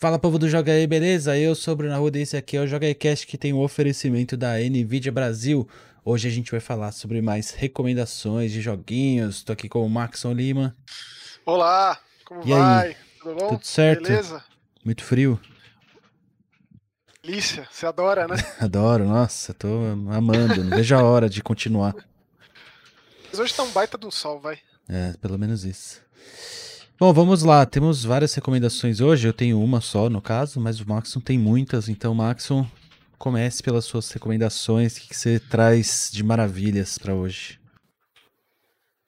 Fala povo do Joga aí, beleza? Eu sou o Bruno Arruda e esse aqui é o Joga aí Cast que tem o um oferecimento da NVIDIA Brasil. Hoje a gente vai falar sobre mais recomendações de joguinhos. Tô aqui com o Maxon Lima. Olá, como e vai? Aí? Tudo bom? Tudo certo? Beleza? Muito frio? Delícia, você adora, né? Adoro, nossa, tô amando, não vejo a hora de continuar. Mas hoje tá um baita do sol, vai. É, pelo menos isso. Bom, vamos lá. Temos várias recomendações hoje. Eu tenho uma só, no caso, mas o Maxon tem muitas. Então, Maxon, comece pelas suas recomendações. O que você traz de maravilhas para hoje?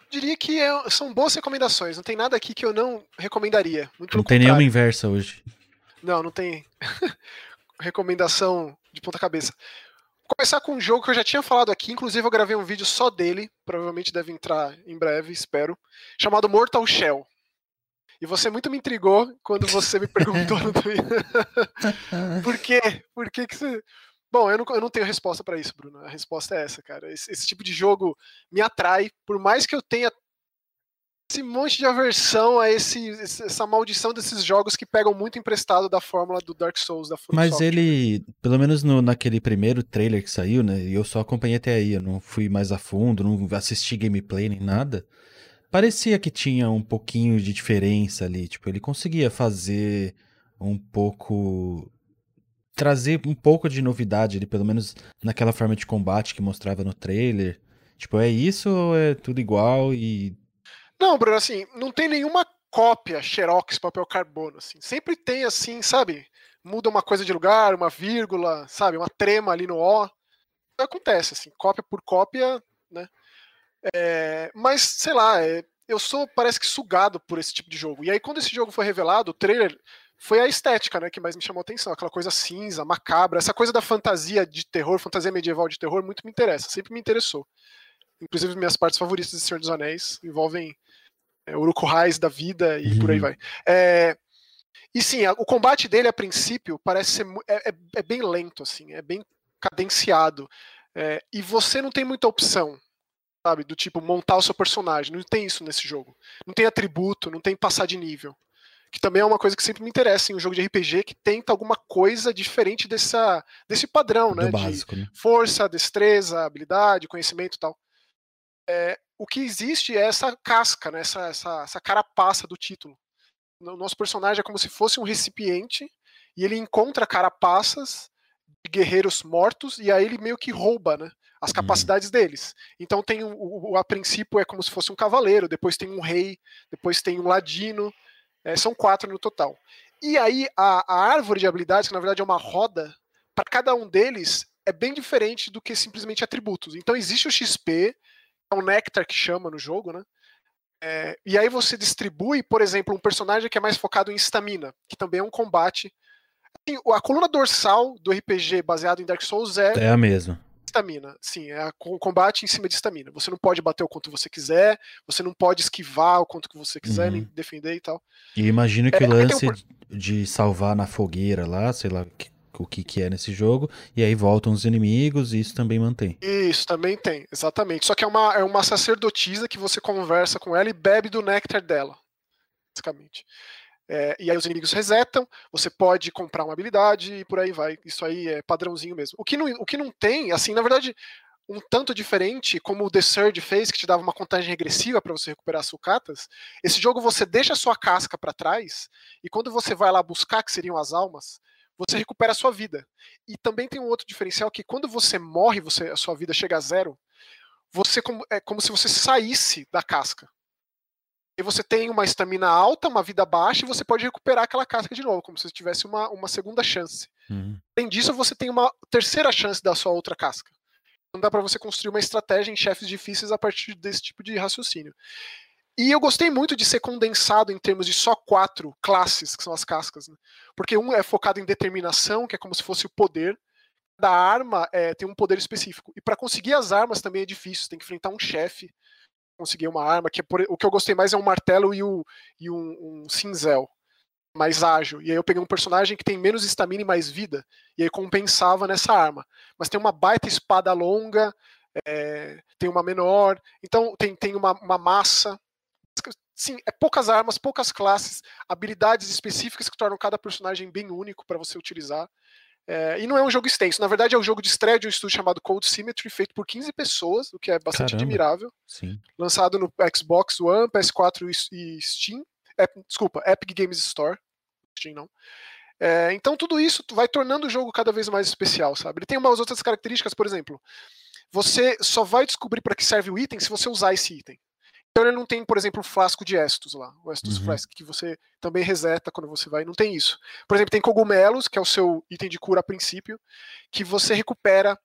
Diria que é, são boas recomendações. Não tem nada aqui que eu não recomendaria. Muito não tem contrário. nenhuma inversa hoje. Não, não tem recomendação de ponta cabeça. Vou começar com um jogo que eu já tinha falado aqui, inclusive eu gravei um vídeo só dele, provavelmente deve entrar em breve, espero, chamado Mortal Shell. E você muito me intrigou quando você me perguntou no Twitter. Por quê? Por que, que você. Bom, eu não, eu não tenho resposta para isso, Bruno. A resposta é essa, cara. Esse, esse, tipo de jogo me atrai, por mais que eu tenha esse monte de aversão a esse, essa maldição desses jogos que pegam muito emprestado da fórmula do Dark Souls, da From Mas ele, pelo menos no, naquele primeiro trailer que saiu, né? E eu só acompanhei até aí, eu não fui mais a fundo, não assisti gameplay nem nada parecia que tinha um pouquinho de diferença ali. Tipo, ele conseguia fazer um pouco. trazer um pouco de novidade ali, pelo menos naquela forma de combate que mostrava no trailer. Tipo, é isso ou é tudo igual e. Não, Bruno, assim, não tem nenhuma cópia Xerox papel carbono, assim. Sempre tem, assim, sabe? Muda uma coisa de lugar, uma vírgula, sabe? Uma trema ali no O. Acontece, assim, cópia por cópia, né? É, mas, sei lá, é, eu sou, parece que, sugado por esse tipo de jogo. E aí, quando esse jogo foi revelado, o trailer foi a estética, né, que mais me chamou a atenção. Aquela coisa cinza, macabra, essa coisa da fantasia de terror, fantasia medieval de terror, muito me interessa, sempre me interessou. Inclusive, minhas partes favoritas de Senhor dos Anéis envolvem é, Uruku-hais da vida e uhum. por aí vai. É, e sim, a, o combate dele, a princípio, parece ser é, é, é bem lento, assim, é bem cadenciado. É, e você não tem muita opção sabe? Do tipo, montar o seu personagem. Não tem isso nesse jogo. Não tem atributo, não tem passar de nível. Que também é uma coisa que sempre me interessa em um jogo de RPG que tenta alguma coisa diferente dessa, desse padrão, né? Básico, de né? força, destreza, habilidade, conhecimento e tal. É, o que existe é essa casca, né? essa, essa, essa carapaça do título. O nosso personagem é como se fosse um recipiente e ele encontra carapaças de guerreiros mortos e aí ele meio que rouba, né? As uhum. capacidades uhum. deles. Então tem o, o, a princípio é como se fosse um cavaleiro, depois tem um rei, depois tem um ladino, é, são quatro no total. E aí a, a, árvore de habilidades, que na verdade é uma roda, para cada um deles é bem diferente do que simplesmente atributos. Então existe o XP, é o Nectar que chama no jogo, né? É, e aí você distribui, por exemplo, um personagem que é mais focado em estamina, que também é um combate. Assim, a coluna dorsal do RPG baseado em Dark Souls é, é a mesma estamina. Sim, é o combate em cima de estamina. Você não pode bater o quanto você quiser, você não pode esquivar o quanto que você quiser, uhum. nem defender e tal. E imagino que é, o lance um... de salvar na fogueira lá, sei lá o que, que é nesse jogo, e aí voltam os inimigos, e isso também mantém. Isso, também tem, exatamente. Só que é uma, é uma sacerdotisa que você conversa com ela e bebe do néctar dela, basicamente. É, e aí os inimigos resetam, você pode comprar uma habilidade e por aí vai. Isso aí é padrãozinho mesmo. O que não, o que não tem, assim, na verdade, um tanto diferente, como o The Surge fez, que te dava uma contagem regressiva para você recuperar sucatas, esse jogo você deixa a sua casca para trás e quando você vai lá buscar, que seriam as almas, você recupera a sua vida. E também tem um outro diferencial que quando você morre, você, a sua vida chega a zero, você é como se você saísse da casca. E você tem uma estamina alta, uma vida baixa, e você pode recuperar aquela casca de novo, como se tivesse uma, uma segunda chance. Uhum. Além disso, você tem uma terceira chance da sua outra casca. Então dá para você construir uma estratégia em chefes difíceis a partir desse tipo de raciocínio. E eu gostei muito de ser condensado em termos de só quatro classes, que são as cascas. Né? Porque um é focado em determinação, que é como se fosse o poder. Cada arma é, tem um poder específico. E para conseguir as armas também é difícil, você tem que enfrentar um chefe conseguir uma arma, que é por, o que eu gostei mais é um martelo e, o, e um, um cinzel mais ágil. E aí eu peguei um personagem que tem menos estamina e mais vida, e aí compensava nessa arma. Mas tem uma baita espada longa, é, tem uma menor, então tem, tem uma, uma massa. sim, é poucas armas, poucas classes, habilidades específicas que tornam cada personagem bem único para você utilizar. É, e não é um jogo extenso, na verdade é um jogo de estreia de um estúdio chamado Cold Symmetry, feito por 15 pessoas, o que é bastante Caramba. admirável. Sim. Lançado no Xbox One, PS4 e Steam. É, desculpa, Epic Games Store. Steam não. É, então tudo isso vai tornando o jogo cada vez mais especial, sabe? Ele tem umas outras características, por exemplo, você só vai descobrir para que serve o item se você usar esse item. Então ele não tem, por exemplo, o flasco de Estus lá, o Estus Uhum. Flask, que você também reseta quando você vai, não tem isso. Por exemplo, tem cogumelos, que é o seu item de cura a princípio, que você recupera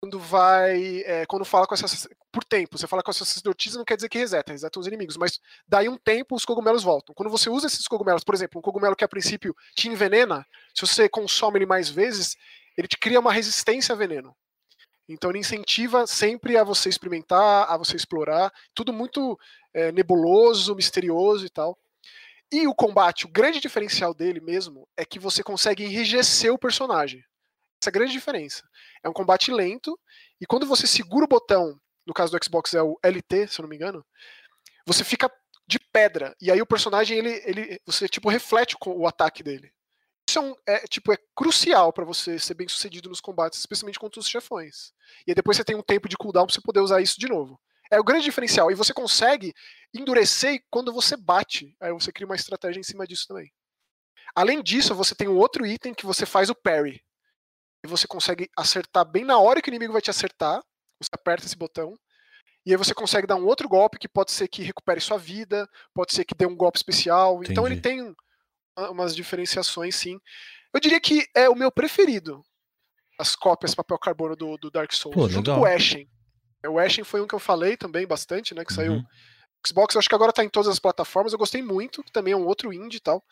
quando vai, é, quando fala com essa por tempo. Você fala com a sacerdotisa não quer dizer que reseta, reseta os inimigos, mas daí um tempo os cogumelos voltam. Quando você usa esses cogumelos, por exemplo, um cogumelo que a princípio te envenena, se você consome ele mais vezes, ele te cria uma resistência a veneno. Então ele incentiva sempre a você experimentar, a você explorar, tudo muito é, nebuloso, misterioso e tal. E o combate, o grande diferencial dele mesmo é que você consegue enrijecer o personagem. Essa é a grande diferença. É um combate lento, e quando você segura o botão, no caso do Xbox é o LT, se eu não me engano, você fica de pedra. E aí o personagem, ele, ele você tipo reflete o, o ataque dele. Isso é, um, é, tipo, é crucial para você ser bem sucedido nos combates, especialmente contra os chefões. E aí depois você tem um tempo de cooldown pra você poder usar isso de novo. É o grande diferencial. E você consegue endurecer quando você bate. Aí você cria uma estratégia em cima disso também. Além disso, você tem um outro item que você faz o parry. E você consegue acertar bem na hora que o inimigo vai te acertar. Você aperta esse botão. E aí você consegue dar um outro golpe que pode ser que recupere sua vida, pode ser que dê um golpe especial. Então ele Entendi. tem umas diferenciações, sim. Eu diria que é o meu preferido. As cópias papel carbono do, do Dark Souls, Pô, junto legal. com o Ashen. O Ashen foi um que eu falei também bastante, né? Que saiu. Uhum. Xbox, eu acho que agora tá em todas as plataformas. Eu gostei muito, que também é um outro indie e tal.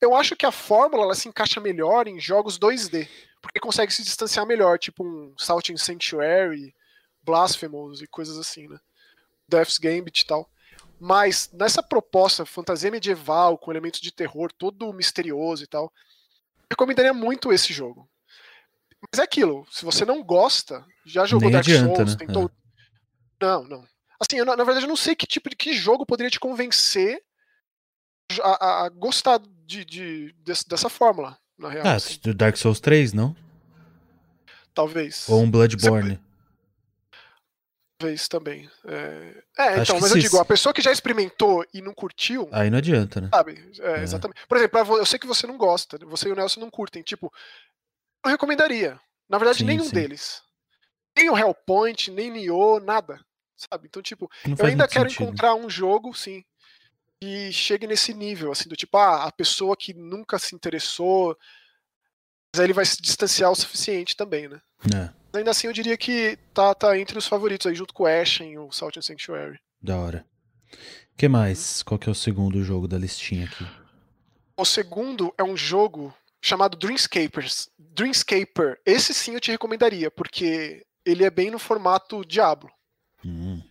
Eu acho que a fórmula ela se encaixa melhor em jogos 2D, porque consegue se distanciar melhor, tipo um Salting Sanctuary, Blasphemous e coisas assim, né? Death's Gambit e tal. Mas nessa proposta, fantasia medieval, com elementos de terror, todo misterioso e tal, recomendaria muito esse jogo. Mas é aquilo, se você não gosta, já jogou Nem Dark adianta, Souls, né? tentou. Não, não. Assim, eu, na verdade, eu não sei que tipo de que jogo poderia te convencer a, a- a gostar de, de- desse- dessa fórmula, na real. Ah, assim. do Dark Souls 3, não? talvez. Ou um Bloodborne. Talvez também. É, é, então, mas eu digo, a pessoa que já experimentou e não curtiu, Aí não adianta, né? sabe? É, É. Exatamente. Por exemplo, vo- eu sei que você não gosta, você e o Nelson não curtem. Tipo, eu recomendaria. Na verdade, Sim, nenhum sim. deles. Nem o Hellpoint, nem Nioh, nada. Sabe? Então, tipo, Não eu ainda quero sentido. encontrar um jogo, sim, que chegue nesse nível, assim, do tipo, ah, a pessoa que nunca se interessou, mas aí ele vai se distanciar o suficiente também, né? É, ainda assim, eu diria que tá, tá entre os favoritos aí, junto com o Ashen e o Salt and Sanctuary. da hora. que mais? Qual que é o segundo jogo da listinha aqui? O segundo é um jogo chamado Dreamscapers. Dreamscaper. Esse sim eu te recomendaria, porque ele é bem no formato Diablo, Hum,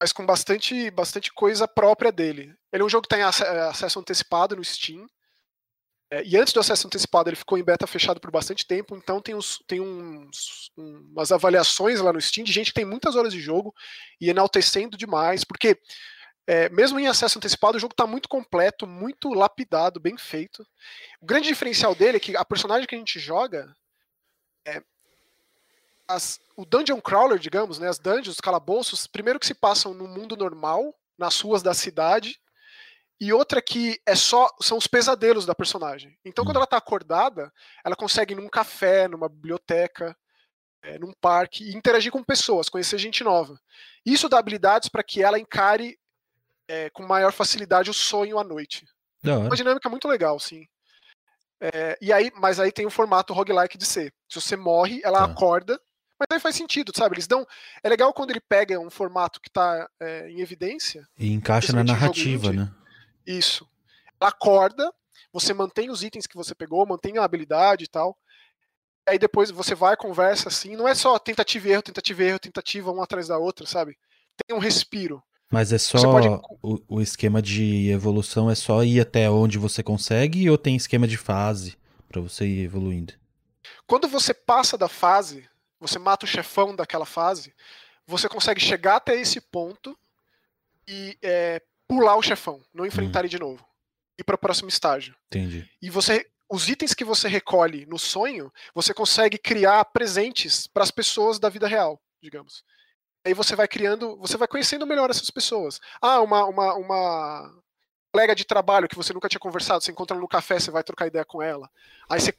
mas com bastante, bastante coisa própria dele. Ele é um jogo que tem ace- acesso antecipado no Steam. É, e antes do acesso antecipado, ele ficou em beta fechado por bastante tempo, então tem, uns, tem uns, um- umas avaliações lá no Steam de gente que tem muitas horas de jogo e enaltecendo demais, porque é, mesmo em acesso antecipado, o jogo está muito completo, muito lapidado, bem feito. O grande diferencial dele é que a personagem que a gente joga é as- o dungeon crawler, digamos, né, as dungeons, os calabouços, primeiro que se passam no mundo normal, nas ruas da cidade, e outra que é só são os pesadelos da personagem. Então, quando Hum. ela tá acordada, ela consegue ir num café, numa biblioteca, é, num parque e interagir com pessoas, conhecer gente nova. Isso dá habilidades para que ela encare é, com maior facilidade o sonho à noite. da Uma dinâmica muito legal, sim. É, e aí, mas aí tem o formato roguelike de ser. Se você morre, ela Tá. acorda. Mas aí faz sentido, sabe? Eles dão. É legal quando ele pega um formato que tá é, em evidência. E encaixa na jogo narrativa, né? Isso. Ela acorda, você mantém os itens que você pegou, mantém a habilidade e tal. Aí depois você vai, conversa assim. Não é só tentativa e erro, tentativa e erro, tentativa uma atrás da outra, sabe? Tem um respiro. Mas é só. Pode- O, o esquema de evolução é só ir até onde você consegue ou tem esquema de fase pra você ir evoluindo? Quando você passa da fase, você mata o chefão daquela fase, você consegue chegar até esse ponto e é, pular o chefão, não enfrentar ele de novo. Ir para o próximo estágio. Entendi. E você os itens que você recolhe no sonho, você consegue criar presentes para as pessoas da vida real, digamos. Aí você vai criando, você vai conhecendo melhor essas pessoas. Ah, uma, uma, uma colega de trabalho que você nunca tinha conversado, você encontra no café, você vai trocar ideia com ela. Aí você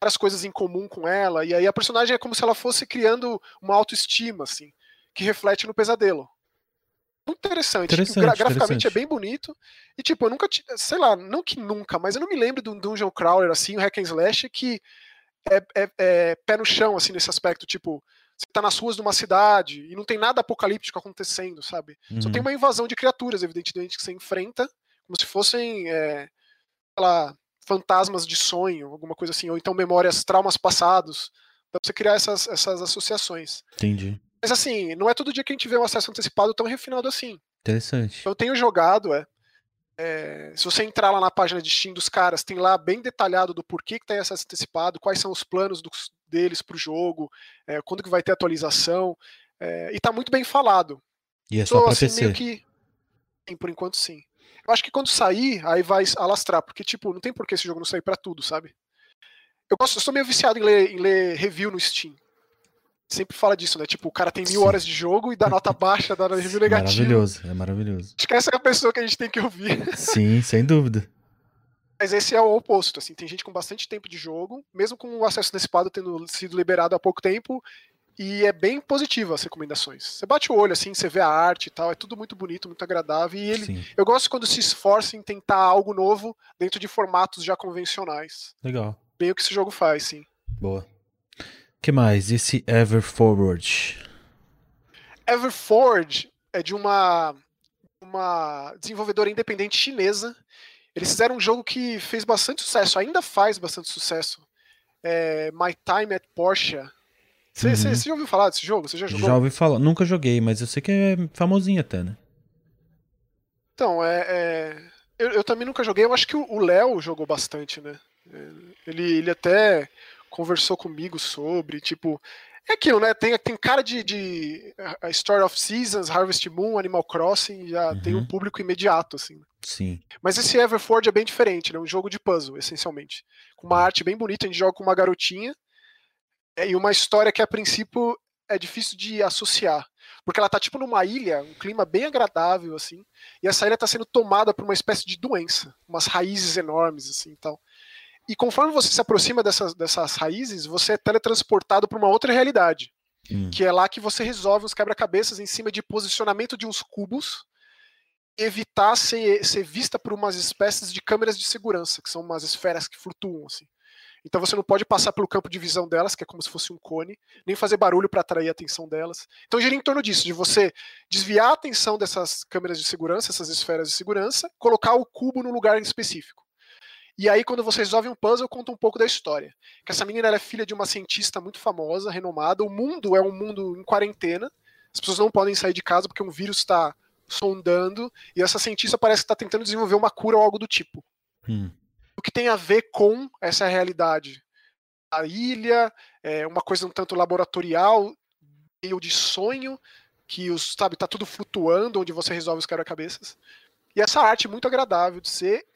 várias coisas em comum com ela, e aí a personagem é como se ela fosse criando uma autoestima, assim, que reflete no pesadelo. Muito interessante. Interessante, Gra graficamente interessante. é bem bonito. E, tipo, eu nunca. Sei lá, não que nunca, mas eu não me lembro de um Dungeon Crawler assim, um Hack and Slash, que é, é- é pé no chão, assim, nesse aspecto. Tipo, você tá nas ruas de uma cidade e não tem nada apocalíptico acontecendo, sabe? Só Uhum. tem uma invasão de criaturas, evidentemente, que você enfrenta, como se fossem, é, sei lá, fantasmas de sonho, alguma coisa assim, ou então memórias, traumas passados. Dá pra você criar essas, essas associações. Entendi. Mas assim, não é todo dia que a gente vê um acesso antecipado tão refinado assim. Interessante. Eu tenho jogado, é. é, se você entrar lá na página de Steam dos caras, tem lá bem detalhado do porquê que tem acesso antecipado, quais são os planos dos- deles pro jogo, é, quando que vai ter atualização. é, e tá muito bem falado. E é só Tô, pra assim, PC. meio que. Sim, por enquanto sim. Eu acho que quando sair, aí vai alastrar, porque, tipo, não tem por que esse jogo não sair pra tudo, sabe? Eu, gosto, eu sou meio viciado em ler, em ler review no Steam. Sempre fala disso, né? Tipo, o cara tem mil Sim. horas de jogo e dá nota baixa, dá review negativo. Maravilhoso, é maravilhoso. Acho que essa é a pessoa que a gente tem que ouvir. Sim, sem dúvida. Mas esse é o oposto, assim, tem gente com bastante tempo de jogo, mesmo com o acesso antecipado tendo sido liberado há pouco tempo, e é bem positivo as recomendações. Você bate o olho, assim, você vê a arte e tal, é tudo muito bonito, muito agradável, e ele, Sim, eu gosto quando se esforça em tentar algo novo dentro de formatos já convencionais. legal. Bem o que esse jogo faz, sim. Boa. Que mais? Esse Ever Forward. Everforge é de uma, uma desenvolvedora independente chinesa. Eles fizeram um jogo que fez bastante sucesso, ainda faz bastante sucesso. É My Time at Porsche. Você Uhum. já ouviu falar desse jogo? Você já jogou? Já ouvi falar, nunca joguei, mas eu sei que é famosinho até, né? Então, é, é- eu, eu também nunca joguei. Eu acho que o o Léo jogou bastante, né? É, Ele, ele até conversou comigo sobre, tipo. É aquilo, né? Tem, tem cara de, de a Story of Seasons, Harvest Moon, Animal Crossing, já tem um Uhum. público imediato, assim. Sim. Mas esse Everforge é bem diferente, né? Um jogo de puzzle, essencialmente. Com uma arte bem bonita, a gente joga com uma garotinha. é, E uma história que, a princípio, é difícil de associar. Porque ela tá tipo numa ilha, um clima bem agradável, assim. E essa ilha tá sendo tomada por uma espécie de doença. Umas raízes enormes, assim e tal. E conforme você se aproxima dessas, dessas raízes, você é teletransportado para uma outra realidade. Hum. Que é lá que você resolve os quebra-cabeças em cima de posicionamento de uns cubos evitar ser, ser vista por umas espécies de câmeras de segurança, que são umas esferas que flutuam, assim. Então você não pode passar pelo campo de visão delas, que é como se fosse um cone, nem fazer barulho para atrair a atenção delas. Então gira em torno disso, de você desviar a atenção dessas câmeras de segurança, essas esferas de segurança, colocar o cubo no lugar específico. E aí, quando você resolve um puzzle, conta um pouco da história. Que essa menina é filha de uma cientista muito famosa, renomada. O mundo é um mundo em quarentena. As pessoas não podem sair de casa porque um vírus está sondando. E essa cientista parece que está tentando desenvolver uma cura ou algo do tipo. Hum. O que tem a ver com essa realidade? A ilha, é uma coisa um tanto laboratorial, meio de sonho, que os, sabe, tá tudo flutuando, onde você resolve os quebra-cabeças. E essa arte muito agradável de ser,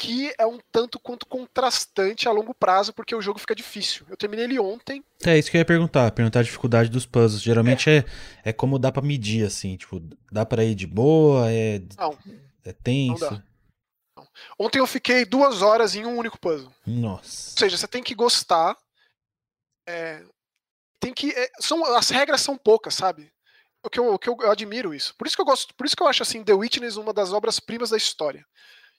que é um tanto quanto contrastante a longo prazo, porque o jogo fica difícil. Eu terminei ele ontem, É isso que eu ia perguntar, perguntar a dificuldade dos puzzles. Geralmente é, é como dá pra medir, assim, tipo, dá pra ir de boa, é, Não. é tenso. Não Ontem eu fiquei duas horas em um único puzzle. Nossa. Ou seja, você tem que gostar. é, tem que. é, são, as regras são poucas, sabe? O que, eu, o que eu, eu admiro isso. Por isso que eu gosto. Por isso que eu acho assim, The Witness uma das obras-primas da história.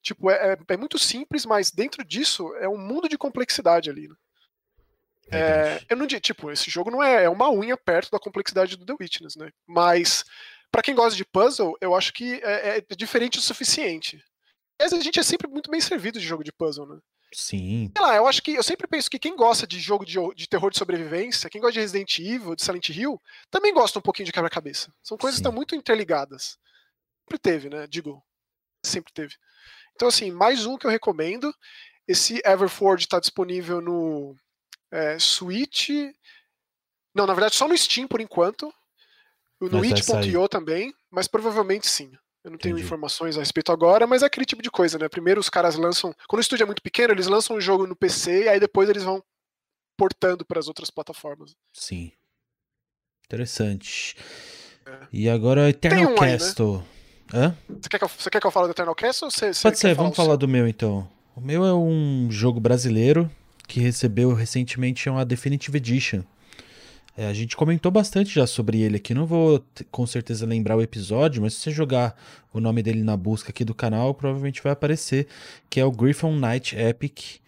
Tipo, é, é- é muito simples, mas dentro disso é um mundo de complexidade ali. né? É, eu não digo, tipo, esse jogo não é, é uma unha perto da complexidade do The Witness, né? Mas, pra quem gosta de puzzle, eu acho que é, é diferente o suficiente. Mas a gente é sempre muito bem servido de jogo de puzzle, né? Sim. Sei lá, eu acho que eu sempre penso que quem gosta de jogo de, de terror de sobrevivência, quem gosta de Resident Evil, de Silent Hill, também gosta um pouquinho de quebra-cabeça. São coisas que Sim. estão muito interligadas. Sempre teve, né? Digo, sempre teve. Então, assim, mais um que eu recomendo. Esse Everforge está disponível no é, Switch. Não, na verdade, só no Steam por enquanto. No itch.io também, mas provavelmente sim. Eu não tenho Entendi. informações a respeito agora, mas é aquele tipo de coisa, né? Primeiro os caras lançam. Quando o estúdio é muito pequeno, eles lançam um jogo no PC e aí depois eles vão portando para as outras plataformas. Sim. Interessante. É. E agora Eternal um aí, né? Hã? Você quer que eu, você quer que eu fale do Eternal Castle ou você, você Pode ser, vamos falar do meu então. O meu é um jogo brasileiro que recebeu recentemente uma Definitive Edition. É, a gente comentou bastante já sobre ele aqui, não vou com certeza lembrar o episódio, mas se você jogar o nome dele na busca aqui do canal, provavelmente vai aparecer, que é o Griffon Knight Epic.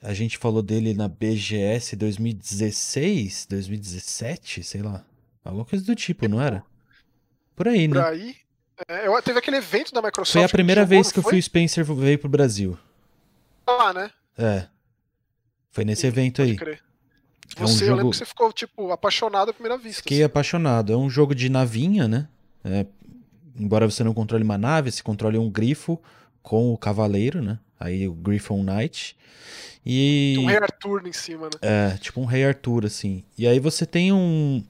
A gente falou dele na BGS 2016, 2017, sei lá. Alguma coisa do tipo, não era? Por aí, Por né? aí. É, eu- teve aquele evento da Microsoft. Foi a primeira jogou, vez que o? Phil Spencer veio pro Brasil. lá, né? É. Foi nesse Sim, evento aí. crer. É um Você, eu lembro jogo- que você ficou, tipo, apaixonado à primeira vista. Fiquei assim. apaixonado. É um jogo de navinha, né? É, embora você não controle uma nave, você controle um grifo com o cavaleiro, né? Aí o Griffon Knight. E. Um Rei Arthur em cima, né? É, tipo um Rei Arthur, assim. E aí você tem um.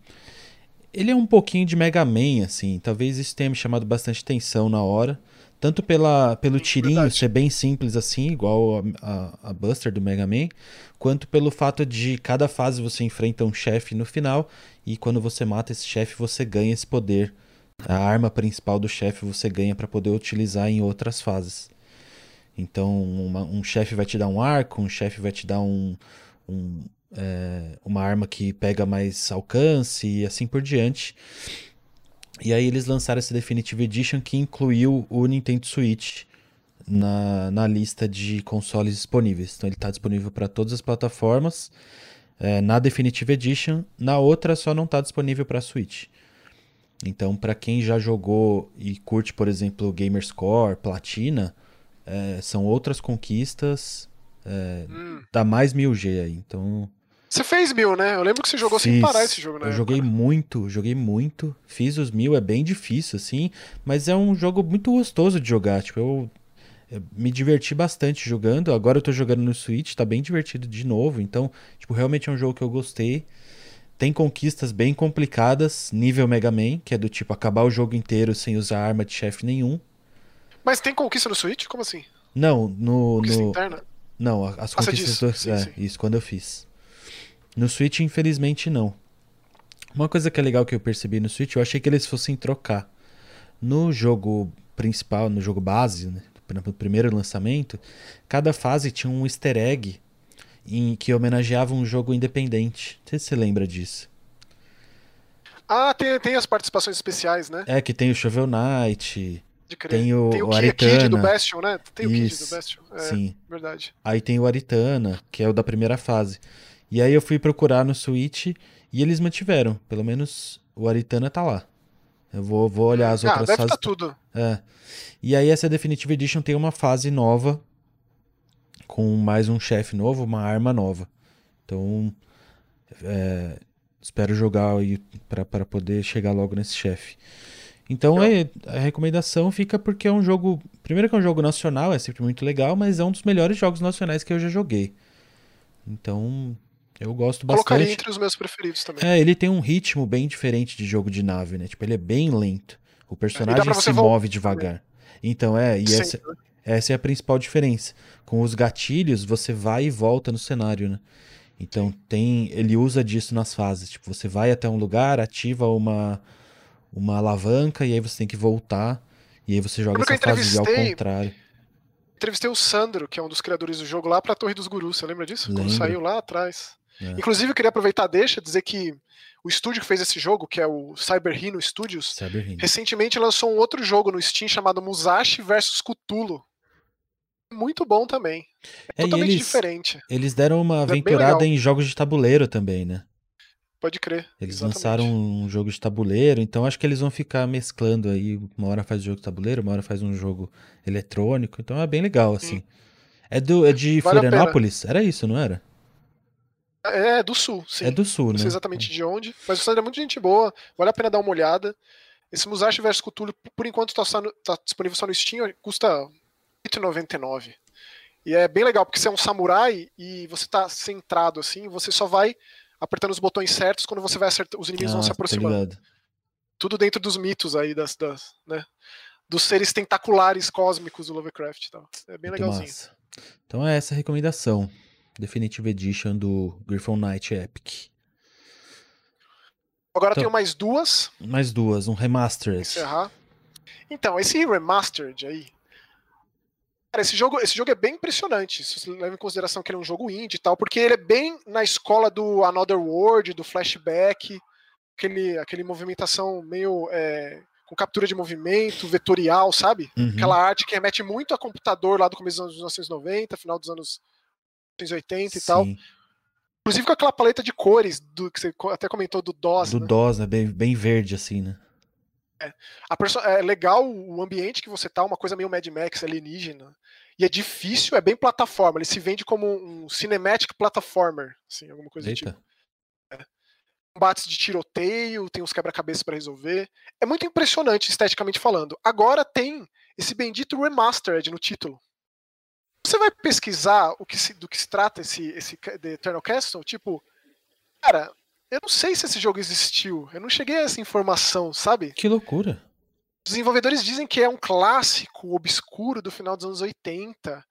Ele é um pouquinho de Mega Man, assim. Talvez isso tenha me chamado bastante atenção na hora. Tanto pela, pelo tirinho verdade. ser bem simples assim, igual a, a, a Buster do Mega Man, quanto pelo fato de cada fase você enfrenta um chefe no final, e quando você mata esse chefe, você ganha esse poder. A arma principal do chefe você ganha para poder utilizar em outras fases. Então, uma- um chefe vai te dar um arco, um chefe vai te dar um, um, é, uma arma que pega mais alcance e assim por diante. E aí eles lançaram essa Definitive Edition que incluiu o Nintendo Switch na, na lista de consoles disponíveis. Então ele está disponível para todas as plataformas. é, na Definitive Edition, na outra só não está disponível para Switch. Então, para quem já jogou e curte, por exemplo, Gamerscore, Platina, é, são outras conquistas. É, Hum. dá mais 1000G aí. Então, Você fez mil, né? Eu lembro que você jogou sem Fiz. parar esse jogo, né? Eu joguei muito, joguei muito. Fiz os mil, é bem difícil, assim. Mas é um jogo muito gostoso de jogar. Tipo, eu, eu me diverti bastante jogando. Agora eu tô jogando no Switch, tá bem divertido de novo. Então, tipo, realmente é um jogo que eu gostei. Tem conquistas bem complicadas, nível Mega Man, que é do tipo acabar o jogo inteiro sem usar arma de chefe nenhum. Mas tem conquista no Switch? Como assim? Não, no. Conquista no interna? não, as Ah, conquistas disse. do. Sim, é, sim. isso, quando eu fiz. No Switch, infelizmente, não. Uma coisa que é legal que eu percebi no Switch, eu achei que eles fossem trocar. No jogo principal, no jogo base, né, no primeiro lançamento, cada fase tinha um easter egg em que homenageava um jogo independente. Não sei se você lembra disso. Ah, tem, tem as participações especiais, né? É que tem o Shovel Knight, tem o- tem o o, Kid, Kid do Aritana. Bastion, né? Tem o Kid do Isso, Bastion. É, sim. verdade. Aí tem o Aritana, que é o da primeira fase. E aí eu fui procurar no Switch e eles mantiveram. Pelo menos o Aritana tá lá. Eu vou, vou olhar as ah, outras deve fases. estar tudo. É. E aí essa Definitive Edition tem uma fase nova com mais um chefe novo, uma arma nova. Então, é, espero jogar aí pra poder chegar logo nesse chefe. Então é, a recomendação fica porque é um jogo. Primeiro que é um jogo nacional, é sempre muito legal, mas é um dos melhores jogos nacionais que eu já joguei. Então, eu gosto Colocaria bastante. entre os meus preferidos também. É, ele tem um ritmo bem diferente de jogo de nave, né? Tipo, ele é bem lento. O personagem se move devagar. Então, é, e essa, essa é a principal diferença. Com os gatilhos, você vai e volta no cenário, né? Então, tem, ele usa disso nas fases. Tipo, você vai até um lugar, ativa uma, uma alavanca e aí você tem que voltar. E aí você joga Lembra essa fase ao contrário. Entrevistei o Sandro, que é um dos criadores do jogo, lá pra Torre dos Gurus. Você lembra disso? Quando Lembro. saiu lá atrás. É. Inclusive, eu queria aproveitar deixa dizer que o estúdio que fez esse jogo, que é o Cyber Hino Studios, Cyber Hero. recentemente lançou um outro jogo no Steam chamado Musashi vs Cthulhu. Muito bom também. É, e Totalmente eles, diferente. eles deram uma É aventurada legal. em jogos de tabuleiro também, né? Pode crer. Eles exatamente. lançaram um jogo de tabuleiro, então acho que eles vão ficar mesclando aí. Uma hora faz jogo de tabuleiro, uma hora faz um jogo eletrônico. Então é bem legal, assim. É, do, é de Vale. Florianópolis? Era isso, não era? É do sul, sim. É do sul, Não né? sei exatamente de onde, mas o Sandro é muito gente boa, vale a pena dar uma olhada. Esse Musashi vs Cthulhu, por enquanto, tá, no- tá disponível só no Steam, custa R$ 8,99. E é bem legal, porque você é um samurai e você tá centrado assim, você só vai apertando os botões certos quando você vai acertar, os inimigos vão se Ah, aproximando. Tudo dentro dos mitos aí das, das né, dos seres tentaculares cósmicos do Lovecraft e tal. É bem Muito legalzinho. massa. Então é essa a recomendação. Definitive Edition do Griffon Knight Epic. Agora Então- tenho mais duas. Mais duas, um remastered. encerrar. Então, esse remastered aí. Cara, esse jogo, esse jogo é bem impressionante. Se você leva em consideração que ele é um jogo indie e tal, porque ele é bem na escola do Another World, do flashback, aquele, aquele movimentação meio. é, com captura de movimento, vetorial, sabe? Uhum. Aquela arte que remete muito a computador lá do começo dos anos 1990, final dos anos 1980 e tal. Sim, Inclusive com aquela paleta de cores do que você até comentou do DOS. do né? DOS, né? Bem, bem verde, assim, né? Perso- é legal o ambiente que você tá, uma coisa meio Mad Max alienígena. E é difícil, é bem plataforma. Ele se vende como um cinematic platformer, assim, alguma coisa do tipo. Eita. Combates de tiroteio, tem uns quebra-cabeças pra resolver. É muito impressionante esteticamente falando. Agora tem esse bendito remastered no título. Você vai pesquisar o que se- do que se trata esse, esse The Eternal Castle? Tipo, cara, eu não sei se esse jogo existiu. Eu não cheguei a essa informação, sabe? Que loucura. Os desenvolvedores dizem que é um clássico obscuro do final dos anos 80,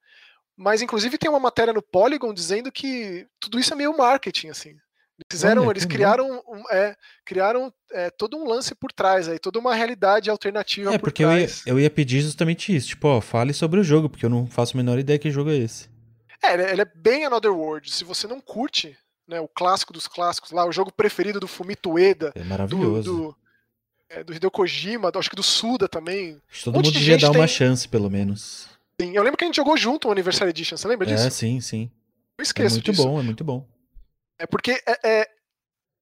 mas inclusive tem uma matéria no Polygon dizendo que tudo isso é meio marketing, assim. Eles fizeram, Olha, eles criaram, é, criaram é, todo um lance por trás, aí, toda uma realidade alternativa É, por porque eu ia, trás. eu ia pedir justamente isso. Tipo, ó, fale sobre o jogo, porque eu não faço a menor ideia que jogo é esse. É, ele é- é bem Another World. Se você não curte né, o clássico dos clássicos lá, o jogo preferido do Fumito Ueda, É do, maravilhoso. do, é, do Hideo Kojima, do- acho que do Suda também. Acho que todo monte mundo de devia dar uma tem- chance, pelo menos. Sim, eu lembro que a gente jogou junto o Anniversary Edition, você lembra disso? É, sim, sim. Eu É esqueço muito disso. bom, é muito bom. É porque é, é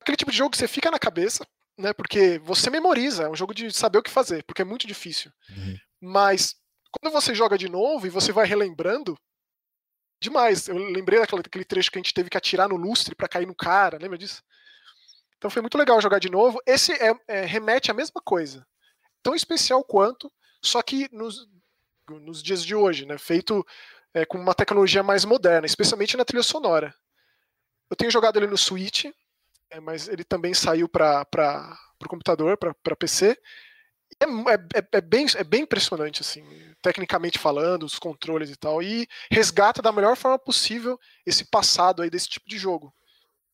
aquele tipo de jogo que você fica na cabeça, né? Porque você memoriza, é um jogo de saber o que fazer, porque é muito difícil. Uhum. Mas quando você joga de novo e você vai relembrando, demais. Eu lembrei daquele, trecho que a gente teve que atirar no lustre pra cair no cara, lembra disso? Então foi muito legal jogar de novo. Esse é, é, remete à mesma coisa. Tão especial quanto, só que nos, nos dias de hoje, né? Feito é, com uma tecnologia mais moderna, especialmente na trilha sonora. Eu tenho jogado ele no Switch, mas ele também saiu para o computador, para PC. É, é, é, bem, é bem impressionante, assim, tecnicamente falando, os controles e tal, e resgata da melhor forma possível esse passado aí desse tipo de jogo.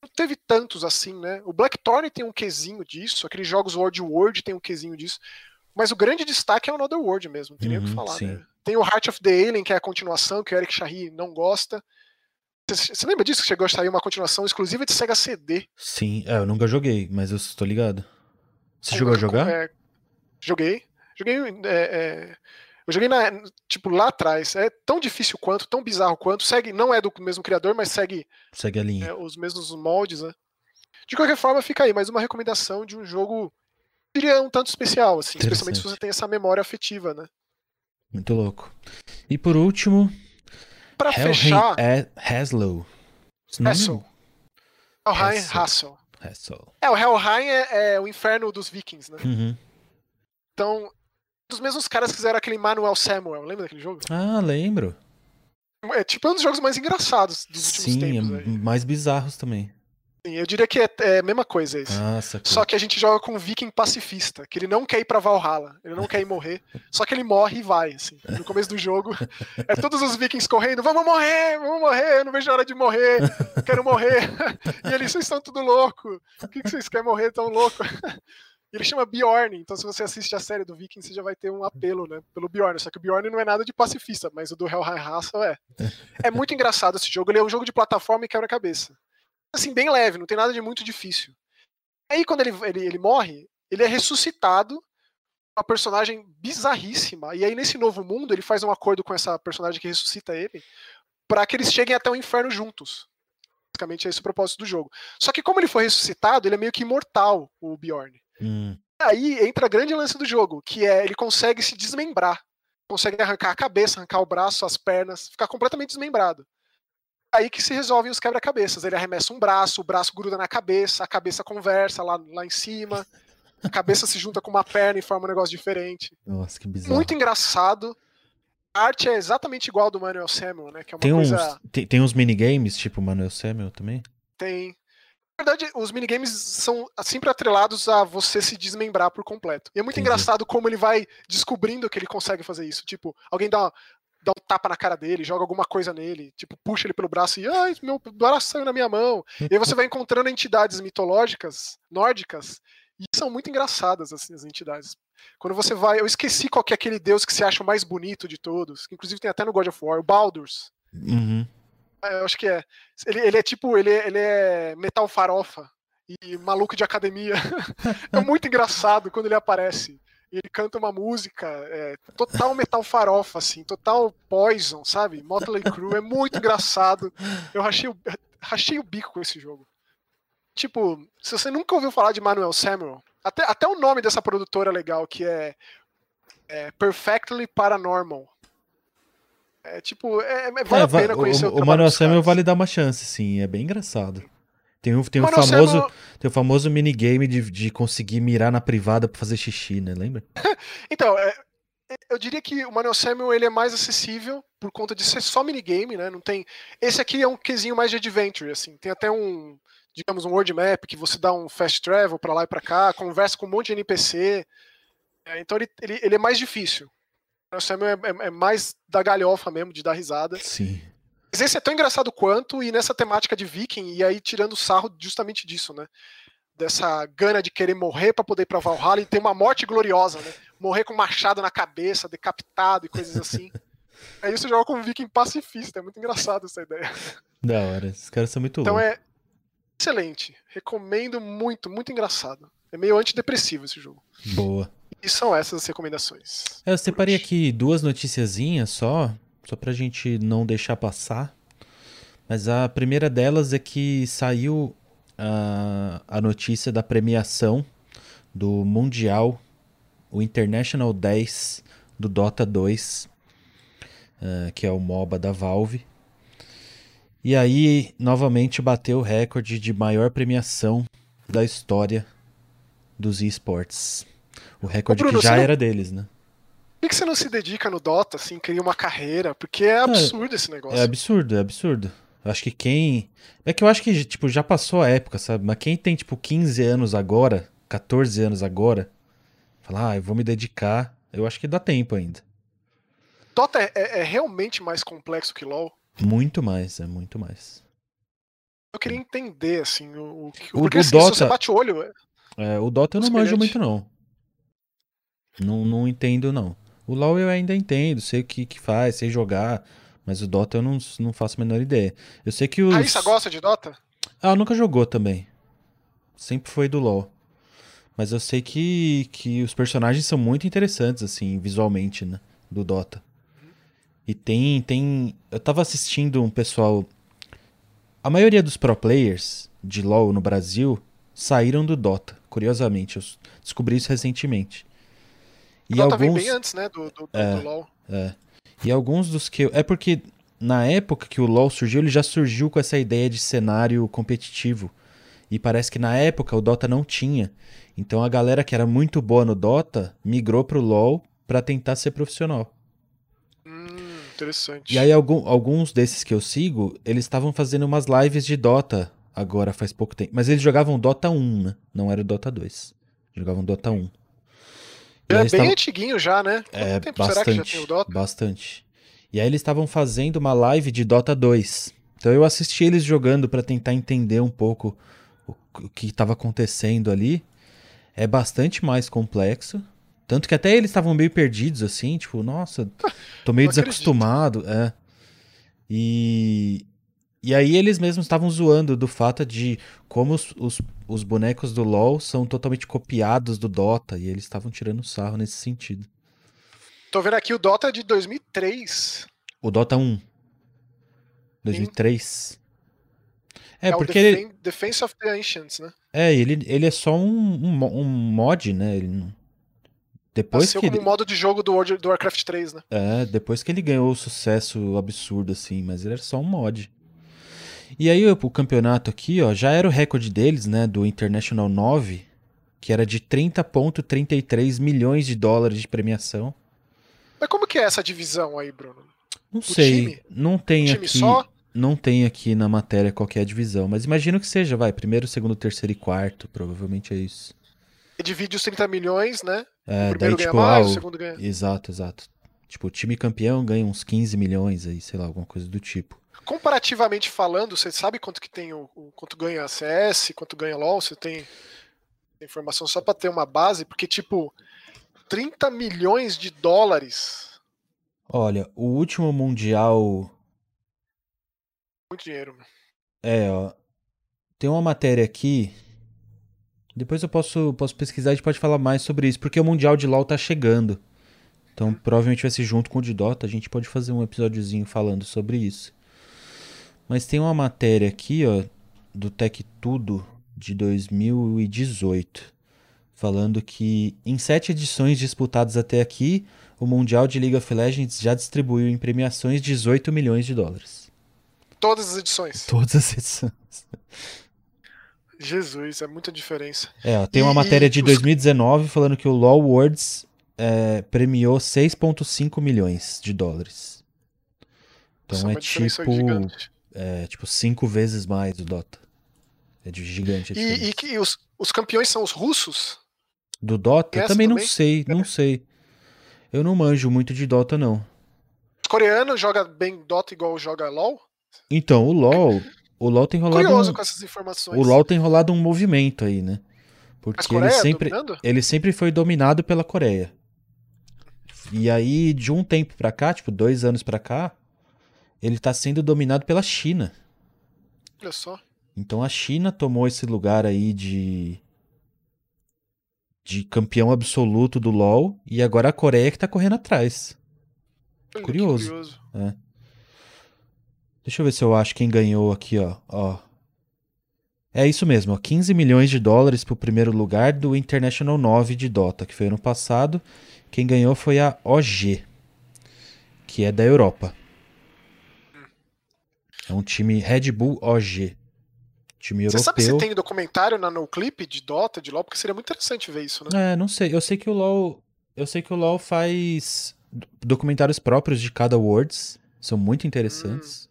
Não teve tantos assim, né? O Blackthorn tem um quesinho disso, aqueles jogos World World tem um quesinho disso, mas o grande destaque é o Another World mesmo, não tem nem o que Uhum, falar, né? Tem o Heart of the Alien, que é a continuação, que o Eric Charry não gosta. Você lembra disso? Que chegou a sair uma continuação exclusiva de Sega CD. Sim, é, eu nunca joguei, mas eu estou ligado. Você Com- chegou a jogar? é, joguei. Joguei. é, é, eu joguei na, tipo, lá atrás. É tão difícil quanto, tão bizarro quanto. Segue, não é do mesmo criador, mas segue Segue a linha. é, os mesmos moldes, né? De qualquer forma, fica aí mais uma recomendação de um jogo, diria, um tanto especial, assim, especialmente se você tem essa memória afetiva, né? Muito louco. E por último, Pra Helheim fechar, é Haslow. Hassel. Helheim Hassel. Hassel. É, o Helheim é, é o inferno dos vikings, né? Uhum. Então, dos mesmos caras que fizeram aquele Manuel Samuel, lembra daquele jogo? Ah, lembro. É tipo um dos jogos mais engraçados dos últimos Sim, tempos. é aí. mais bizarros também. Sim, eu diria que é, é a mesma coisa esse. Nossa, Só que a gente joga com um viking pacifista, que ele não quer ir pra Valhalla, ele não quer ir morrer, só que ele morre e vai, assim. No começo do jogo, é todos os vikings correndo, vamos morrer, vamos morrer, eu não vejo a hora de morrer, quero morrer. E eles, vocês estão tudo louco, por que, que vocês querem morrer tão louco? E ele chama Bjorn, então se você assiste a série do Viking, você já vai ter um apelo, né, pelo Bjorn. Só que o Bjorn não é nada de pacifista, mas o do Helheim Hassel é. É muito engraçado esse jogo, ele é um jogo de plataforma e quebra-cabeça. Assim, bem leve, não tem nada de muito difícil. Aí quando ele, ele, ele morre, ele é ressuscitado, uma personagem bizarríssima. E aí nesse novo mundo, ele faz um acordo com essa personagem que ressuscita ele, para que eles cheguem até o inferno juntos. Basicamente é esse o propósito do jogo. Só que como ele foi ressuscitado, ele é meio que imortal, o Bjorn. Hum, Aí entra a grande lance do jogo, que é ele consegue se desmembrar. Consegue arrancar a cabeça, arrancar o braço, as pernas, ficar completamente desmembrado. Aí que se resolvem os quebra-cabeças. Ele arremessa um braço, o braço gruda na cabeça, a cabeça conversa lá, lá em cima, a cabeça se junta com uma perna e forma um negócio diferente. nossa, que bizarro. Muito engraçado. A arte é exatamente igual ao do Manuel Samuel, né? Que é uma Tem uns, coisa. tem, tem uns minigames, tipo Manuel Samuel também? Tem. verdade, os minigames são sempre atrelados a você se desmembrar por completo. E é muito Entendi. engraçado como ele vai descobrindo que ele consegue fazer isso. Tipo, alguém dá, dá um tapa na cara dele, joga alguma coisa nele, tipo, puxa ele pelo braço e, ai, meu braço saiu na minha mão. E aí você vai encontrando entidades mitológicas, nórdicas, e são muito engraçadas, assim, as entidades. Quando você vai. Eu esqueci qual que é aquele deus que você acha o mais bonito de todos, que inclusive tem até no God of War, o Baldur's. Uhum. É, Eu acho que é. Ele, ele é tipo, ele, é- ele é metal farofa e maluco de academia. é muito engraçado quando ele aparece. E ele canta uma música é, total metal farofa, assim, total poison, sabe? Motley Crue, é muito engraçado. Eu rachei o, rachei o bico com esse jogo. Tipo, se você nunca ouviu falar de Manuel Samuel, até, até o nome dessa produtora legal, que é, é Perfectly Paranormal. É tipo, é, é- vale É, a pena conhecer o, o, o Manuel Samuel vale dar uma chance, sim. É bem engraçado. Tem um, tem um famoso, tem o famoso minigame de, de conseguir mirar na privada pra fazer xixi, né? Lembra? Então, é, eu diria que o Manuel Samuel ele é mais acessível por conta de ser só minigame, né? Não tem. Esse aqui é um quesinho mais de adventure, assim. Tem até um, digamos, um world map que você dá um fast travel pra lá e pra cá, conversa com um monte de NPC. É, então ele, ele, ele é mais difícil. O Manuel Samuel é, é- é mais da galhofa mesmo, de dar risada. Sim. Mas esse é tão engraçado quanto, e nessa temática de viking, e aí tirando sarro justamente disso, né? Dessa gana de querer morrer pra poder ir pra Valhalla e ter uma morte gloriosa, né? Morrer com um machado na cabeça, decapitado e coisas assim. aí você joga como um viking pacifista, é muito engraçado essa ideia. Da hora. Esses caras são muito Então loucos. é excelente. Recomendo muito, muito engraçado. É meio antidepressivo esse jogo. Boa. E são essas as recomendações. É, eu separei aqui duas noticiazinhas só, só pra gente não deixar passar. Mas a primeira delas é que saiu a, a notícia da premiação do Mundial, o International 10 do Dota 2, eh, que é o MOBA da Valve. E aí, novamente, bateu o recorde de maior premiação da história dos esports. O recorde Bruno, que já não- era deles, né? Por que você não se dedica no Dota, assim, cria uma carreira? Porque é absurdo esse negócio. É absurdo, é absurdo. Eu acho que quem. É que eu acho que, tipo, já passou a época, sabe? Mas quem tem, tipo, 15 anos agora, 14 anos agora, fala, ah, eu vou me dedicar. Eu acho que dá tempo ainda. Dota é, é- é realmente mais complexo que LoL. Muito mais, é muito mais. Eu queria entender, assim, o, o, O- porque o assim, se Dota- você bate o olho, é- É, o Dota eu não manjo muito, não. Não, não entendo, não. O LoL eu ainda entendo, sei o que, que faz, sei jogar. Mas o Dota eu não, não faço a menor ideia. Eu sei que os. a Issa gosta de Dota? Ah, nunca jogou também. Sempre foi do LoL. Mas eu sei que, que os personagens são muito interessantes, assim, visualmente, né? Do Dota. E tem, tem. Eu tava assistindo um pessoal. A maioria dos pro players de LoL no Brasil saíram do Dota, curiosamente. Eu descobri isso recentemente. O E Dota vem alguns. bem antes, né, do, do, É. do LoL. E alguns dos que eu... É porque na época que o LoL surgiu, ele já surgiu com essa ideia de cenário competitivo. E parece que na época o Dota não tinha. Então a galera que era muito boa no Dota migrou pro LoL pra tentar ser profissional. Hum, interessante. E aí algum- alguns desses que eu sigo, eles estavam fazendo umas lives de Dota agora faz pouco tempo. Mas eles jogavam Dota 1, né? Não era o Dota 2. Jogavam Dota 1. É bem tavam- antiguinho já, né? Quanto é, tempo será que já bastante, tem o Dota? bastante. E aí eles estavam fazendo uma live de Dota 2. Então eu assisti eles jogando pra tentar entender um pouco o, o que estava acontecendo ali. É bastante mais complexo. Tanto que até eles estavam meio perdidos, assim, tipo, nossa, tô meio desacostumado. É. E, e aí eles mesmos estavam zoando do fato de como os, os, os bonecos do LoL são totalmente copiados do Dota. E eles estavam tirando sarro nesse sentido. Tô vendo aqui o Dota é de 2003. O Dota 1. 2003. É, É, porque o ele, Defen- Defense of the Ancients, né? é, ele, ele é só um, um, um mod, né? Ele não- Depois Nasceu que, como ele, modo de jogo do, World, do Warcraft 3, né? é, depois que ele ganhou o sucesso absurdo, assim, mas ele era só um mod. E aí o, o campeonato aqui, ó, já era o recorde deles, né? Do International 9, que era de 30,33 milhões de dólares de premiação. Mas como que é essa divisão aí, Bruno? Não sei, time? não tem Um time aqui. só? não tem aqui na matéria qual é divisão, mas imagino que seja, vai, primeiro, segundo, terceiro e quarto, provavelmente é isso. E divide os 30 milhões, né? É, o primeiro daí, ganha tipo, mais, ah, o o- segundo ganha. Exato, exato. Tipo, o time campeão ganha uns 15 milhões aí, sei lá, alguma coisa do tipo. Comparativamente falando, você sabe quanto que tem o, o- quanto ganha a CS, quanto ganha LoL? Você tem informação só pra ter uma base? Porque tipo 30 milhões de dólares, Olha, o último mundial muito dinheiro. É, ó. Tem uma matéria aqui. Depois eu posso, posso pesquisar e a gente pode falar mais sobre isso, porque o Mundial de LoL tá chegando. Então provavelmente vai ser junto com o de Dota, a gente pode fazer um episódiozinho falando sobre isso. Mas tem uma matéria aqui, ó, do Tech Tudo de 2018, falando que em sete edições disputadas até aqui, o Mundial de League of Legends já distribuiu em premiações 18 milhões de dólares. Todas as edições. Todas as edições. Jesus, é muita diferença. É, ó, tem uma E- matéria de os- 2019 falando que o LoL Worlds é, premiou 6,5 milhões de dólares. Então Nossa, é tipo. É tipo cinco vezes mais do Dota. É de gigante E, e que os, os campeões são os russos? Do Dota? essa Também não também? sei, não sei. Eu não manjo muito de Dota, não. Os coreanos jogam bem Dota igual joga LoL? Então, o LoL, o LoL tem rolado Curioso um, com essas informações. o LoL tem rolado um movimento aí, né? Porque ele Coreia sempre, dominando? ele sempre foi dominado pela Coreia. E aí, de um tempo pra cá, tipo, dois anos pra cá, ele tá sendo dominado pela China. Olha só. Então a China tomou esse lugar aí de. de campeão absoluto do LoL, e agora a Coreia que tá correndo atrás. Olha Curioso. curioso. Deixa eu ver se eu acho quem ganhou aqui, ó. ó. É isso mesmo, ó, 15 milhões de dólares pro primeiro lugar do International 9 de Dota, que foi ano passado. Quem ganhou foi a OG, que é da Europa. É um time Red Bull OG. Time Você sabe europeu. se tem documentário na NoClip de Dota, de LoL? Porque seria muito interessante ver isso, né? É, não sei. Eu sei que o LoL, eu sei que o LoL faz do- documentários próprios de cada Worlds, são muito interessantes.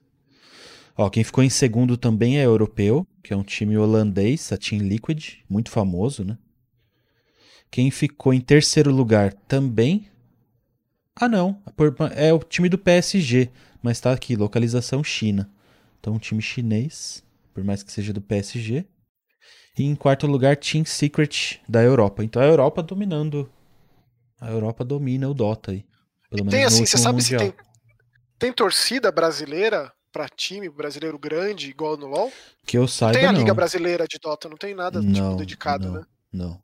Ó, quem ficou em segundo também é europeu, que é um time holandês, a Team Liquid, muito famoso, né? Quem ficou em terceiro lugar também Ah, não, é o time do PSG, mas tá aqui, localização China. Então, um time chinês, por mais que seja do PSG. E em quarto lugar, Team Secret da Europa. Então a Europa dominando. A Europa domina o Dota aí. Pelo menos Tem assim, você sabe mundial. se tem, tem torcida brasileira pra time brasileiro grande, igual no LoL? Que eu Não saiba tem a não. Liga Brasileira de Dota, não tem nada Não, tipo, dedicado, não. né? Não.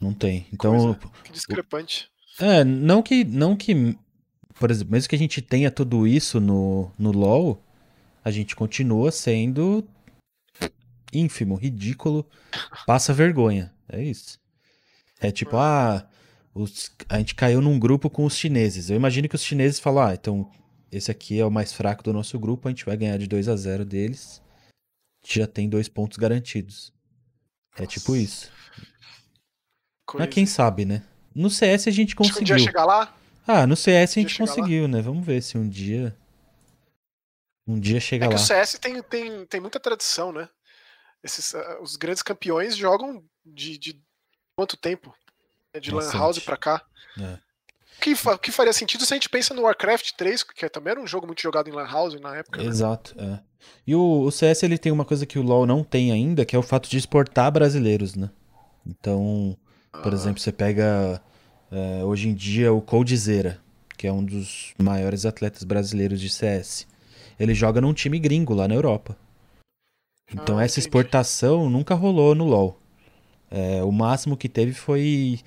Não tem. Então, Coisa. Que discrepante. é, não que não que por exemplo, mesmo que a gente tenha tudo isso no no LoL, a gente continua sendo ínfimo, ridículo, passa vergonha. É isso. É tipo, ah, os- a gente caiu num grupo com os chineses. Eu imagino que os chineses falam, ah, então esse aqui é o mais fraco do nosso grupo, a gente vai ganhar de 2 a 0 deles. A gente já tem dois pontos garantidos. É tipo isso. Coisa. Mas quem sabe, né? No CS a gente conseguiu. dia chegar lá, Ah, no CS a gente chegar lá? conseguiu, né? Vamos ver se um dia. Um dia chega é que lá. o CS tem, tem, tem muita tradição, né? Esses, ah, os grandes campeões jogam de, de quanto tempo? É De Lan. House pra cá. É. O que, fa- que faria sentido se a gente pensa no Warcraft 3, que também era um jogo muito jogado em Lan House na época. né? Exato, é. E o, o CS ele tem uma coisa que o LoL não tem ainda, que é o fato de exportar brasileiros, né? Então, por Ah, exemplo, você pega é, hoje em dia o Coldzera, que é um dos maiores atletas brasileiros de CS. Ele joga num time gringo lá na Europa. Então Ah, essa entendi. exportação nunca rolou no LoL. É, o máximo que teve foi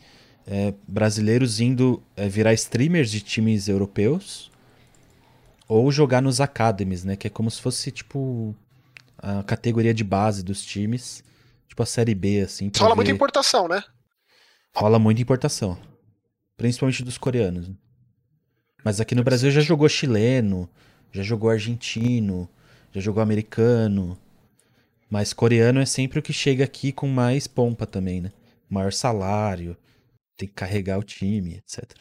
é, brasileiros indo é, virar streamers de times europeus ou jogar nos academies, né? Que é como se fosse tipo a categoria de base dos times, tipo a série B assim. rola muita ver- importação, né? Rola muita importação. Principalmente dos coreanos. né? Mas aqui no Brasil já jogou chileno, já jogou argentino, já jogou americano. Mas coreano é sempre o que chega aqui com mais pompa também, né? Maior salário, tem que carregar o time, etc.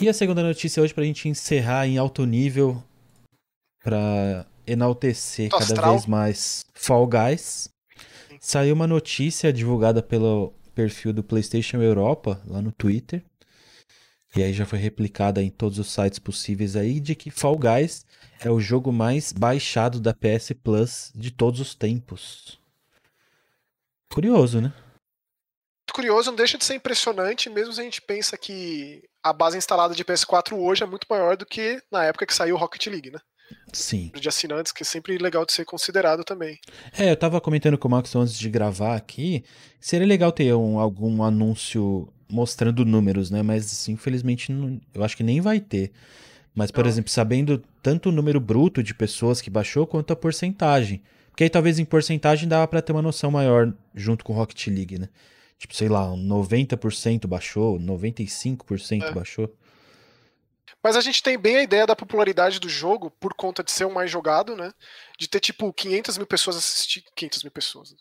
E a segunda notícia hoje pra gente encerrar em alto nível pra enaltecer cada vez mais Fall Guys. Saiu uma notícia divulgada pelo perfil do PlayStation Europa lá no Twitter. E aí já foi replicada em todos os sites possíveis aí de que Fall Guys é o jogo mais baixado da PS Plus de todos os tempos. Curioso, né? Curioso, não deixa de ser impressionante, mesmo se a gente pensa que a base instalada de PS4 hoje é muito maior do que na época que saiu o Rocket League, né? Sim. De assinantes, que é sempre legal de ser considerado também. É, eu tava comentando com o Max antes de gravar aqui. Seria legal ter um, algum anúncio mostrando números, né? Mas infelizmente não- eu acho que nem vai ter. Mas, por Não. exemplo, sabendo tanto o número bruto de pessoas que baixou quanto a porcentagem. Porque aí talvez em porcentagem dava pra ter uma noção maior junto com o Rocket League, né? Tipo, sei lá, um 90% baixou, 95% É. baixou. Mas a gente tem bem a ideia da popularidade do jogo por conta de ser o mais jogado, né? De ter tipo 500 mil pessoas assistindo. 500 mil pessoas. né?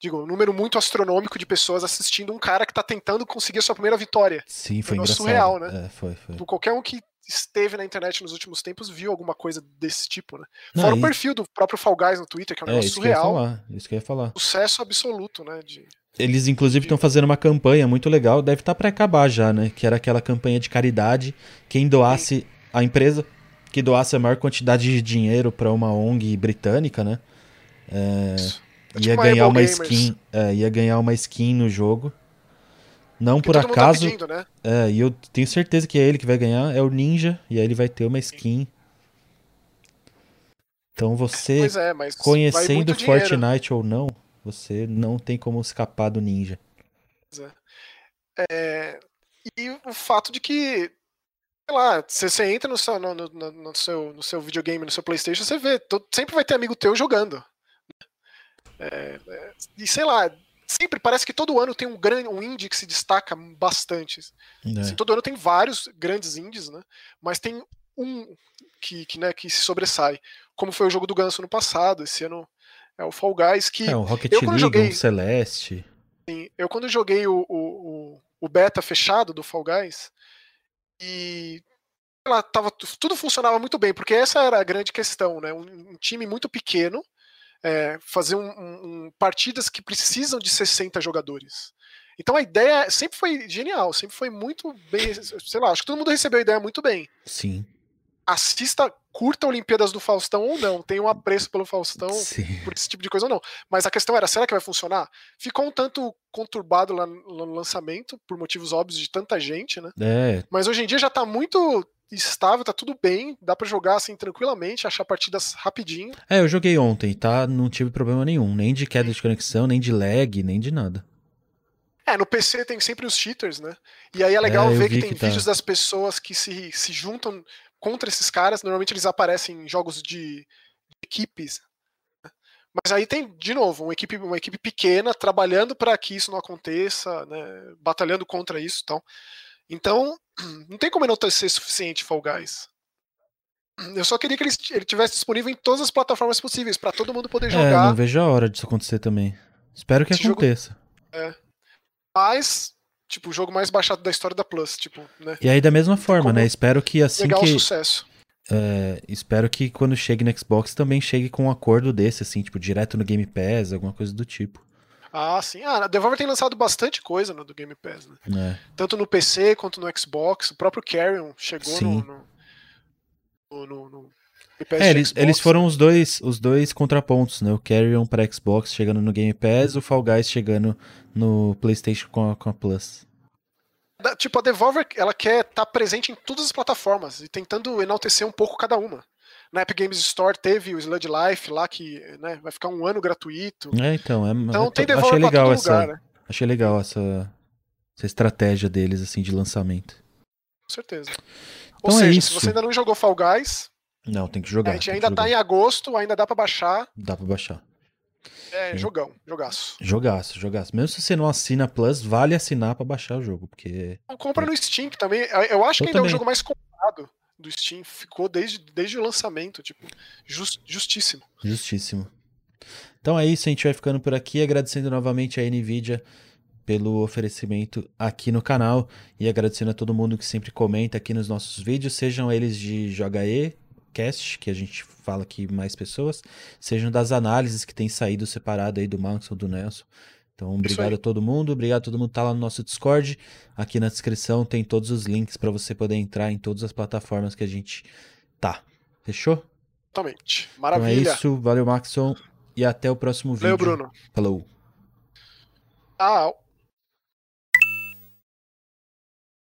Digo, um número muito astronômico de pessoas assistindo um cara que tá tentando conseguir a sua primeira vitória. Sim, foi Negócio engraçado. surreal, né? É, foi, foi. Tipo, Qualquer um que esteve na internet nos últimos tempos viu alguma coisa desse tipo, né? Não, Fora e- o perfil do próprio Fall Guys no Twitter, que é um é, negócio isso que eu ia surreal. falar. Isso que eu ia falar. Sucesso absoluto, né? De... Eles, inclusive, estão fazendo uma campanha muito legal. Deve estar para acabar já, né? Que era aquela campanha de caridade. Quem doasse a empresa que doasse a maior quantidade de dinheiro para uma ONG britânica, né? Isso. É Ia tipo uma ganhar uma Gamers, skin. é, ia ganhar uma skin no jogo. Não que por tá acaso. pedindo, né? É, e eu tenho certeza que é ele que vai ganhar. É o Ninja. E aí ele vai ter uma skin. Então você, é, conhecendo muito dinheiro. Fortnite ou não, você não tem como escapar do Ninja. É, e o fato de que, sei lá, você, você entra no seu, no, no- no- seu, no seu videogame, no seu Playstation, você vê, to- sempre vai ter amigo teu jogando. É, é, e sei lá, sempre parece que todo ano tem um grande um indie que se destaca bastante. né? Assim, todo ano tem vários grandes indies, né? Mas tem um que, que, né, que se sobressai. Como foi o jogo do Ganso no passado, esse ano é o Fall Guys, que É, um Rocket eu, League, joguei- um Celeste. Assim, eu quando joguei o, o, o- o beta fechado do Fall Guys e lá, tava, tudo funcionava muito bem, porque essa era a grande questão, né? Um, um time muito pequeno, é, fazer um- um- um- partidas que precisam de 60 jogadores. Então a ideia sempre foi genial, sempre foi muito bem, sei lá, acho que todo mundo recebeu a ideia muito bem. Sim. Assista, curta Olimpíadas do Faustão ou não, tem um apreço pelo Faustão, Sim. por esse tipo de coisa ou não. Mas a questão era, será que vai funcionar? Ficou um tanto conturbado lá no lançamento, por motivos óbvios de tanta gente, né? É, Mas hoje em dia já tá muito estável, tá tudo bem, dá pra jogar assim tranquilamente, achar partidas rapidinho. é, eu joguei ontem, tá? Não tive problema nenhum. Nem de queda de conexão, nem de lag, nem de nada. É, no PC tem sempre os cheaters, né? E aí é legal É, ver que tem que tá. vídeos das pessoas que se, se juntam contra esses caras. Normalmente eles aparecem em jogos de, de equipes. né? Mas aí tem, de novo, uma equipe, uma equipe pequena trabalhando para que isso não aconteça, né? Batalhando contra isso e tal. Então, não tem como enaltecer suficiente Fall Guys. Eu só queria que ele, ele tivesse disponível em todas as plataformas possíveis, para todo mundo poder É, jogar. não vejo a hora disso acontecer também. Espero que Esse jogo- aconteça. Mas, tipo, o jogo mais baixado da história da Plus, tipo, né? E aí, da mesma forma, como né? Espero que assim Legal que. sucesso. é, espero que quando chegue no Xbox também chegue com um acordo desse, assim, tipo, direto no Game Pass, alguma coisa do tipo. Ah, sim. Ah, a Devolver tem lançado bastante coisa no do Game Pass, né? né? Tanto no PC quanto no Xbox. O próprio Carrion chegou no, no, no, no É, eles, Xbox. eles foram os dois, os dois contrapontos, né? O Carrion pra Xbox chegando no Game Pass, o Fall Guys chegando no PlayStation com a, com a Plus. Da- Tipo, a Devolver, ela quer estar presente em todas as plataformas e tentando enaltecer um pouco cada uma. Na Epic Games Store teve o Sludge Life lá, que né, vai ficar um ano gratuito. É, então, é, Então eu tem Devolver achei legal essa, lugar, né? achei legal essa, essa estratégia deles, assim, de lançamento. Com certeza. Então Ou é seja, isso. se você ainda não jogou Fall Guys, Não, tem que jogar. a gente ainda tá em agosto, ainda dá pra baixar. Dá pra baixar. É, jogão, jogaço. Jogaço, jogaço. Mesmo se você não assina Plus, vale assinar pra baixar o jogo, porque compra no Steam, também. Eu acho Eu que ainda é o jogo mais comprado do Steam. Ficou desde, desde o lançamento, tipo, jus- justíssimo. justíssimo. Então é isso, a gente vai ficando por aqui, agradecendo novamente a Nvidia pelo oferecimento aqui no canal e agradecendo a todo mundo que sempre comenta aqui nos nossos vídeos, sejam eles de JE, Cast, que a gente fala aqui mais pessoas, sejam das análises que tem saído separado aí do Max ou do Nelson. Então, obrigado a todo mundo, obrigado a todo mundo que tá lá no nosso Discord. Aqui na descrição tem todos os links para você poder entrar em todas as plataformas que a gente tá. Fechou? Totalmente. Maravilha. Então é isso, valeu Maxon e até o próximo vídeo. Valeu, Bruno. Falou. Tchau.